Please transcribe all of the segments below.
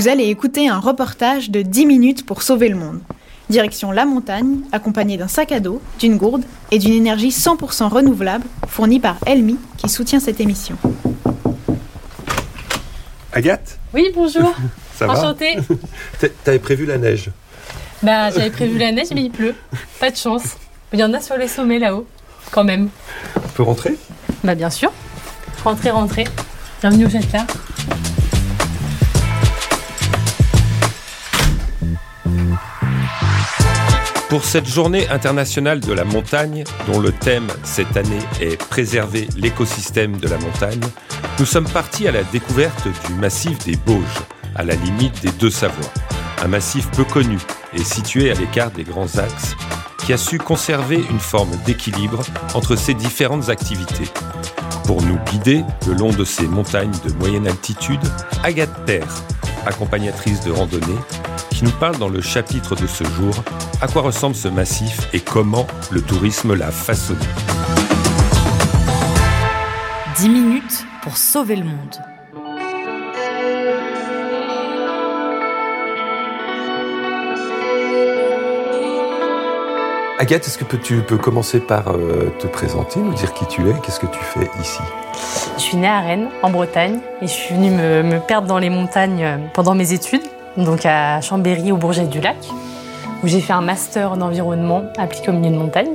Vous allez écouter un reportage de 10 minutes pour sauver le monde. Direction la montagne, accompagné d'un sac à dos, d'une gourde et d'une énergie 100% renouvelable fournie par Elmi qui soutient cette émission. Agathe Oui, bonjour. Ça va Enchantée. T'avais prévu la neige Bah, j'avais prévu la neige, mais il pleut. Pas de chance. Il y en a sur les sommets là-haut, quand même. On peut rentrer? Bah, bien sûr. Rentrez, rentrez. Bienvenue au Châtelard. Pour cette journée internationale de la montagne, dont le thème cette année est Préserver l'écosystème de la montagne, nous sommes partis à la découverte du massif des Bauges, à la limite des deux Savoies. Un massif peu connu et situé à l'écart des grands axes, qui a su conserver une forme d'équilibre entre ses différentes activités. Pour nous guider le long de ces montagnes de moyenne altitude, Agathe Père, accompagnatrice de randonnée, qui nous parle dans le chapitre de ce jour à quoi ressemble ce massif et comment le tourisme l'a façonné. 10 minutes pour sauver le monde. Agathe, est-ce que tu peux commencer par euh, te présenter, nous dire qui tu es, qu'est-ce que tu fais ici? Je suis née à Rennes, en Bretagne, et je suis venue me, me perdre dans les montagnes euh, pendant mes études, donc à Chambéry, au Bourget du Lac, où j'ai fait un master d'environnement appliqué au milieu de montagne.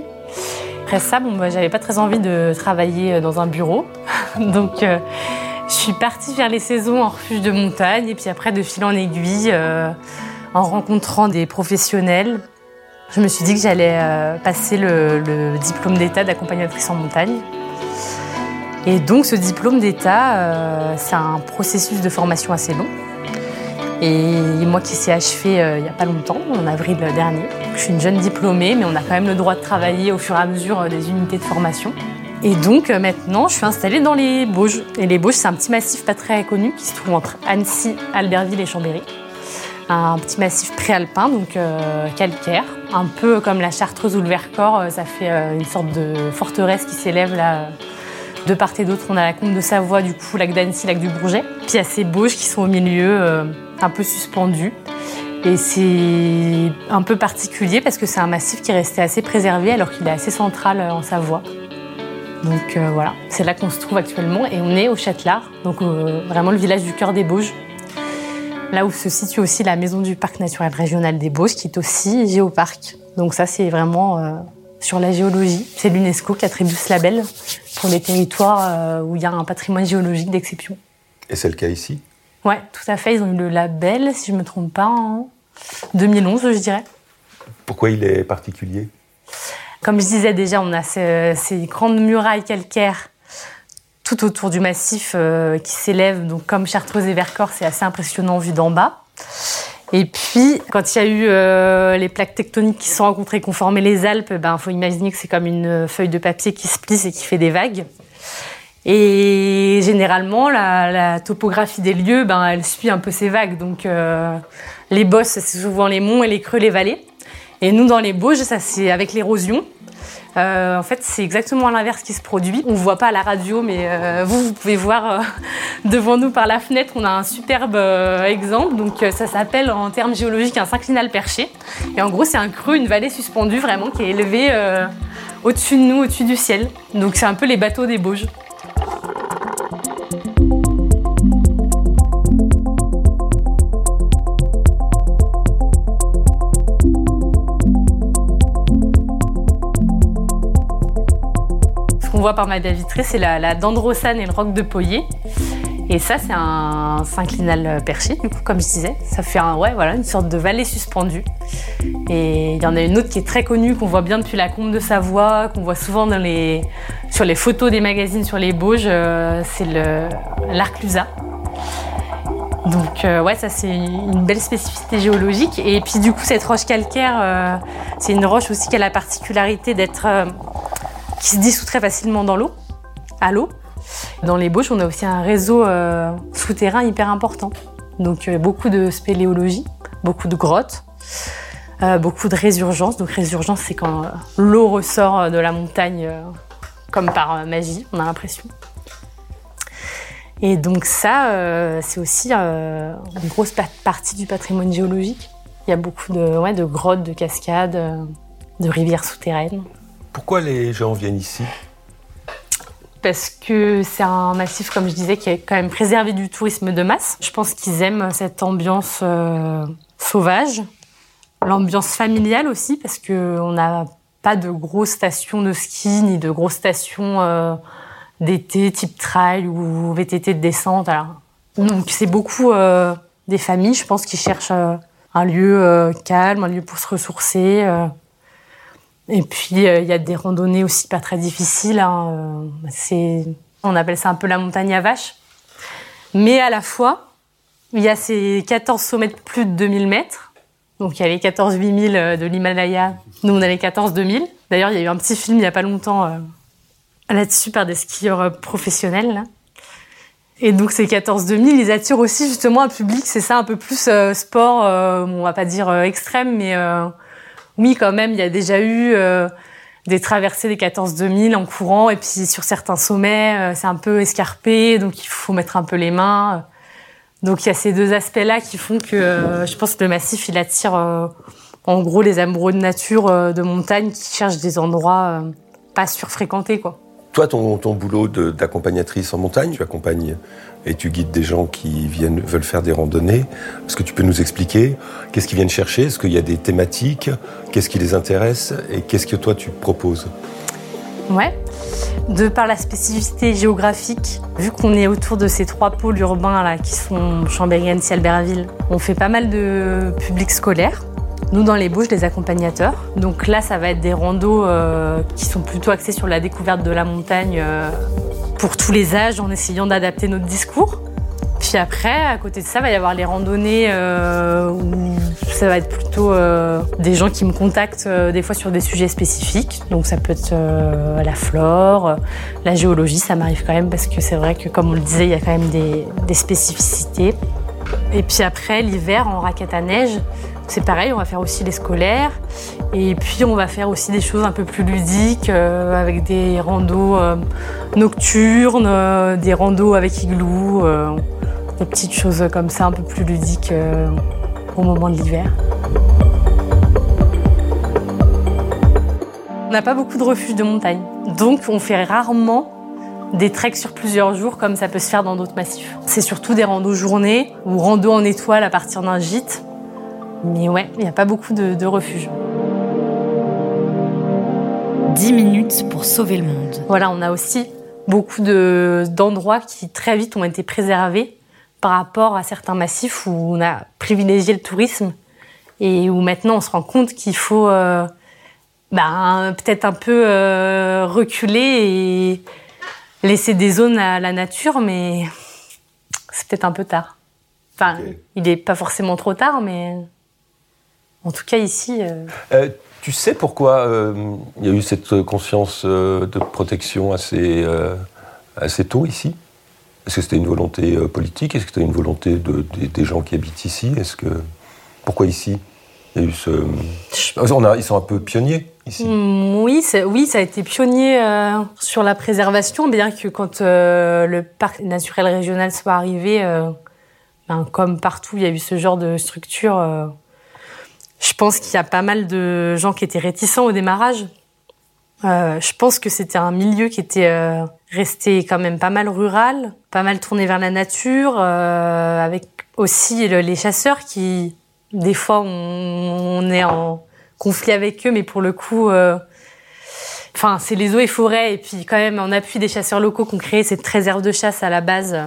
Après ça, bon, bah, j'avais pas très envie de travailler euh, dans un bureau, donc euh, je suis partie faire les saisons en refuge de montagne, et puis après, de fil en aiguille, euh, en rencontrant des professionnels, je me suis dit que j'allais passer le, le diplôme d'état d'accompagnatrice en montagne. Et donc ce diplôme d'état, c'est un processus de formation assez long. Et moi qui s'est achevé euh, il n'y a pas longtemps, en avril dernier. Je suis une jeune diplômée, mais on a quand même le droit de travailler au fur et à mesure euh, des unités de formation. Et donc euh, maintenant, je suis installée dans les Bauges. Et les Bauges, c'est un petit massif pas très connu qui se trouve entre Annecy, Albertville et Chambéry. Un petit massif préalpin, donc euh, calcaire, un peu comme la Chartreuse ou le Vercors. Ça fait une sorte de forteresse qui s'élève là de part et d'autre. On a la Comte de Savoie, du coup, lac d'Annecy, lac du Bourget. Puis il y a ces Bauges qui sont au milieu, un peu suspendus. Et c'est un peu particulier parce que c'est un massif qui est resté assez préservé alors qu'il est assez central euh, en Savoie. Donc euh, voilà, c'est là qu'on se trouve actuellement et on est au Châtelard, donc euh, vraiment le village du cœur des Bauges. Là où se situe aussi la maison du parc naturel régional des Bauges qui est aussi géoparc. Donc ça c'est vraiment sur la géologie. C'est l'UNESCO qui attribue ce label pour les territoires où il y a un patrimoine géologique d'exception. Et c'est le cas ici? Ouais, tout à fait. Ils ont eu le label, si je ne me trompe pas, en 2011, je dirais. Pourquoi il est particulier? Comme je disais déjà, on a ce- ces grandes murailles calcaires tout autour du massif euh, qui s'élèvent. Donc, comme Chartreuse et Vercors, c'est assez impressionnant vu d'en bas. Et puis, quand il y a eu euh, les plaques tectoniques qui se sont rencontrées, qui ont formé les Alpes, il ben, faut imaginer que c'est comme une feuille de papier qui se plisse et qui fait des vagues. Et généralement, la, topographie des lieux, ben, elle suit un peu ces vagues. Donc, euh, les bosses, c'est souvent les monts et les creux, les vallées. Et nous, dans les Bauges, ça c'est avec l'érosion. Euh, en fait, c'est exactement l'inverse qui se produit. On ne voit pas à la radio, mais euh, vous, vous pouvez voir devant nous par la fenêtre, on a un superbe exemple. Donc, ça s'appelle en termes géologiques un synclinal perché. Et en gros, c'est un creux, une vallée suspendue vraiment qui est élevée au-dessus de nous, au-dessus du ciel. Donc, c'est un peu les bateaux des Bauges. Par ma baie vitrée, c'est la, la dendrosane et le roc de Poyer. Et ça, c'est un synclinal perché, du coup, comme je disais. Ça fait un, ouais, voilà, une sorte de vallée suspendue. Et il y en a une autre qui est très connue, qu'on voit bien depuis la Combe de Savoie, qu'on voit souvent dans les, sur les photos des magazines sur les Bauges. euh, c'est l'Arclusa. Donc euh, ouais, ça c'est une belle spécificité géologique. Et puis du coup, cette roche calcaire, euh, c'est une roche aussi qui a la particularité d'être, euh, qui se dissout très facilement dans l'eau, à l'eau. Dans les Bauges, on a aussi un réseau euh, souterrain hyper important. Donc euh, beaucoup de spéléologie, beaucoup de grottes, euh, beaucoup de résurgence. Donc résurgence, c'est quand euh, l'eau ressort de la montagne comme par magie, on a l'impression. Et donc ça, c'est aussi une grosse partie du patrimoine géologique. Il y a beaucoup de, ouais, de grottes, de cascades, de rivières souterraines. Pourquoi les gens viennent ici? Parce que c'est un massif, comme je disais, qui est quand même préservé du tourisme de masse. Je pense qu'ils aiment cette ambiance sauvage, l'ambiance familiale aussi, parce qu'on n'a pas de grosses stations de ski ni de grosses stations d'été type trail ou VTT de descente. Donc c'est beaucoup euh, des familles, je pense, qui cherchent euh, un lieu euh, calme, un lieu pour se ressourcer. Et puis il y a des randonnées aussi pas très difficiles. Hein, c'est, on appelle ça un peu la montagne à vaches. Mais à la fois, il y a ces 14 sommets de plus de 2000 mètres. Donc il y a les 14 8000 de l'Himalaya. Nous on a les 14 2000. D'ailleurs il y a eu un petit film il y a pas longtemps là-dessus par des skieurs euh, professionnels. Et donc ces 14 2000, ils attirent aussi justement un public, c'est ça, un peu plus euh, sport, euh, on va pas dire extrême, mais oui quand même, il y a déjà eu des traversées des 14 2000 en courant, et puis sur certains sommets, c'est un peu escarpé, donc il faut mettre un peu les mains. Donc il y a ces deux aspects-là qui font que je pense que le massif, il attire en gros les amoureux de nature, de montagne, qui cherchent des endroits pas surfréquentés, quoi. Toi, ton, boulot d'accompagnatrice en montagne, tu accompagnes et tu guides des gens qui viennent, veulent faire des randonnées. Est-ce que tu peux nous expliquer qu'est-ce qu'ils viennent chercher? Est-ce qu'il y a des thématiques? Qu'est-ce qui les intéresse? Et qu'est-ce que toi tu proposes? Ouais. De par la spécificité géographique, vu qu'on est autour de ces trois pôles urbains qui sont Chambéry, Annecy, Albertville, on fait pas mal de publics scolaires. Nous, dans les Bouches, des accompagnateurs. Donc là, ça va être des randos euh, qui sont plutôt axés sur la découverte de la montagne euh, pour tous les âges, en essayant d'adapter notre discours. Puis après, à côté de ça, va y avoir les randonnées euh, où ça va être plutôt des gens qui me contactent des fois sur des sujets spécifiques. Donc ça peut être la flore, la géologie, ça m'arrive quand même parce que c'est vrai que comme on le disait, il y a quand même des, des spécificités. Et puis après, l'hiver, en raquette à neige, c'est pareil, on va faire aussi les scolaires. Et puis on va faire aussi des choses un peu plus ludiques, euh, avec des randos euh, nocturnes, euh, des randos avec igloo, des petites choses comme ça un peu plus ludiques au moment de l'hiver. On n'a pas beaucoup de refuges de montagne. Donc on fait rarement des treks sur plusieurs jours comme ça peut se faire dans d'autres massifs. C'est surtout des randos journées ou randos en étoile à partir d'un gîte mais ouais, il n'y a pas beaucoup de, refuges. 10 minutes pour sauver le monde. Voilà, on a aussi beaucoup d'endroits qui très vite ont été préservés par rapport à certains massifs où on a privilégié le tourisme et où maintenant on se rend compte qu'il faut euh, ben, peut-être un peu euh, reculer et laisser des zones à la nature, mais c'est peut-être un peu tard. Enfin, il n'est pas forcément trop tard, mais en tout cas, ici. Euh, euh, tu sais pourquoi euh, il y a eu cette conscience de protection assez, assez tôt ici? Est-ce que c'était une volonté politique? Est-ce que c'était une volonté de, des gens qui habitent ici? Est-ce que pourquoi ici? Il y a eu ce... On a, ils sont un peu pionniers ici. Mm, oui, oui, ça a été pionnier sur la préservation, bien que quand le parc naturel régional soit arrivé, ben, comme partout, il y a eu ce genre de structure je pense qu'il y a pas mal de gens qui étaient réticents au démarrage. Euh, je pense que c'était un milieu qui était euh, resté quand même pas mal rural, pas mal tourné vers la nature, euh, avec aussi les chasseurs qui, des fois, on, est en conflit avec eux, mais pour le coup, enfin, c'est les eaux et forêts, et puis quand même en appui des chasseurs locaux qu'on créé cette réserve de chasse à la base,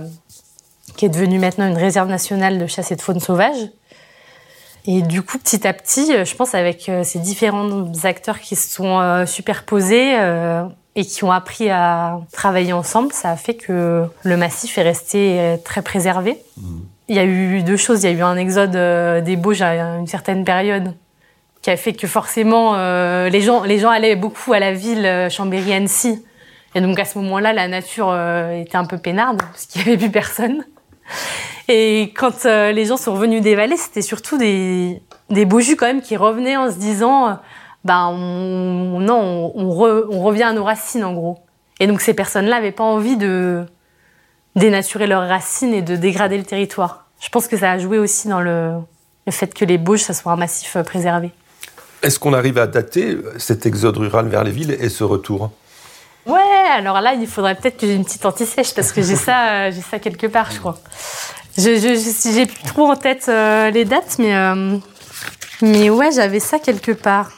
qui est devenue maintenant une réserve nationale de chasse et de faune sauvage. Et du coup, petit à petit, euh, je pense avec euh, ces différents acteurs qui se sont euh, superposés et qui ont appris à travailler ensemble, ça a fait que le massif est resté très préservé. Mmh. Il y a eu deux choses. Il y a eu un exode des Bauges à une certaine période qui a fait que forcément les gens les gens allaient beaucoup à la ville Chambéry-Annecy. Et donc à ce moment-là, la nature était un peu peinarde parce qu'il n'y avait plus personne. Et quand euh, les gens sont revenus des vallées, c'était surtout des, des beaux jus quand même qui revenaient en se disant, euh, ben on, non, on, revient à nos racines en gros. Et donc ces personnes-là n'avaient pas envie de dénaturer leurs racines et de dégrader le territoire. Je pense que ça a joué aussi dans le, le fait que les Bauges, ça soit un massif euh, préservé. Est-ce qu'on arrive à dater cet exode rural vers les villes et ce retour? Ouais, alors là, il faudrait peut-être que j'ai une petite anti-sèche parce que j'ai ça, euh, j'ai ça quelque part, je crois. Je, je, j'ai plus trop en tête euh, les dates, mais, mais ouais, j'avais ça quelque part.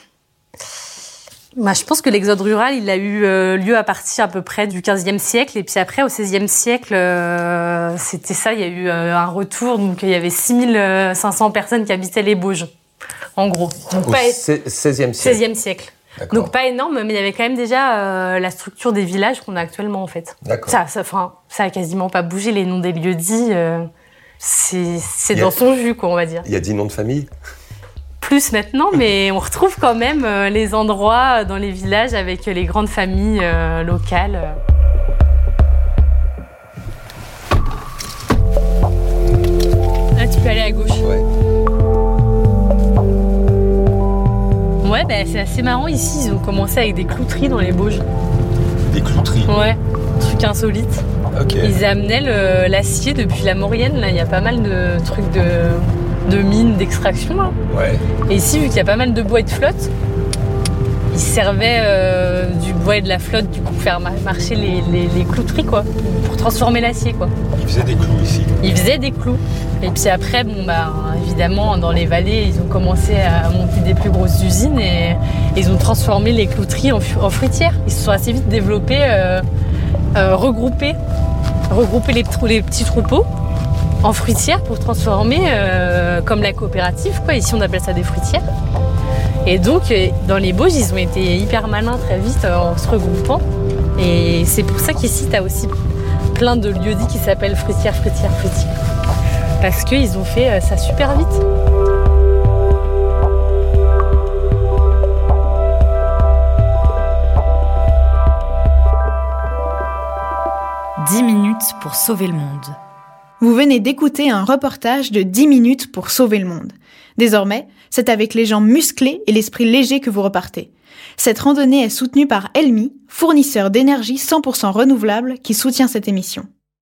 Bah, je pense que l'exode rural, il a eu euh, lieu à partir à peu près du 15e siècle. Et puis après, au 16e siècle, euh, c'était ça, il y a eu euh, un retour. Donc il y avait 6500 personnes qui habitaient les Bauges, en gros. Donc, au 16e siècle 16e siècle. Donc pas énorme, mais il y avait quand même déjà la structure des villages qu'on a actuellement en fait. Ça, ça, enfin, ça a quasiment pas bougé. Les noms des lieux dits, c'est dans son jus, quoi, on va dire. Il y a 10 noms de famille? Plus maintenant, mais on retrouve quand même euh, les endroits dans les villages avec les grandes familles euh, locales. Là, tu peux aller à gauche. Ouais. Ouais, bah, c'est assez marrant ici. Ils ont commencé avec des clouteries dans les Bauges. Des clouteries Ouais, truc insolite. Ils amenaient l'acier depuis la Maurienne. Là, il y a pas mal de trucs de de mines d'extraction. Ouais. Et ici, vu qu'il y a pas mal de bois et de flotte, ils servaient euh, du bois et de la flotte du coup pour faire marcher les, les, clouteries quoi, pour transformer l'acier quoi. Ils faisaient des clous ici. Ils faisaient des clous. Et puis après, bon bah évidemment dans les vallées, ils ont commencé à monter des plus grosses usines et, ils ont transformé les clouteries en, fruitières. Ils se sont assez vite développés, euh, euh, regroupés, regroupés les, les petits troupeaux en fruitière pour transformer euh, comme la coopérative. Quoi. Ici, on appelle ça des fruitières. Et donc, euh, dans les Bauges, ils ont été hyper malins très vite euh, en se regroupant. Et c'est pour ça qu'ici, tu as aussi plein de lieux-dits qui s'appellent fruitières, fruitières, fruitières. Parce qu'ils ont fait ça super vite. Dix minutes pour sauver le monde. Vous venez d'écouter un reportage de 10 minutes pour sauver le monde. Désormais, c'est avec les jambes musclées et l'esprit léger que vous repartez. Cette randonnée est soutenue par Elmi, fournisseur d'énergie 100% renouvelable qui soutient cette émission.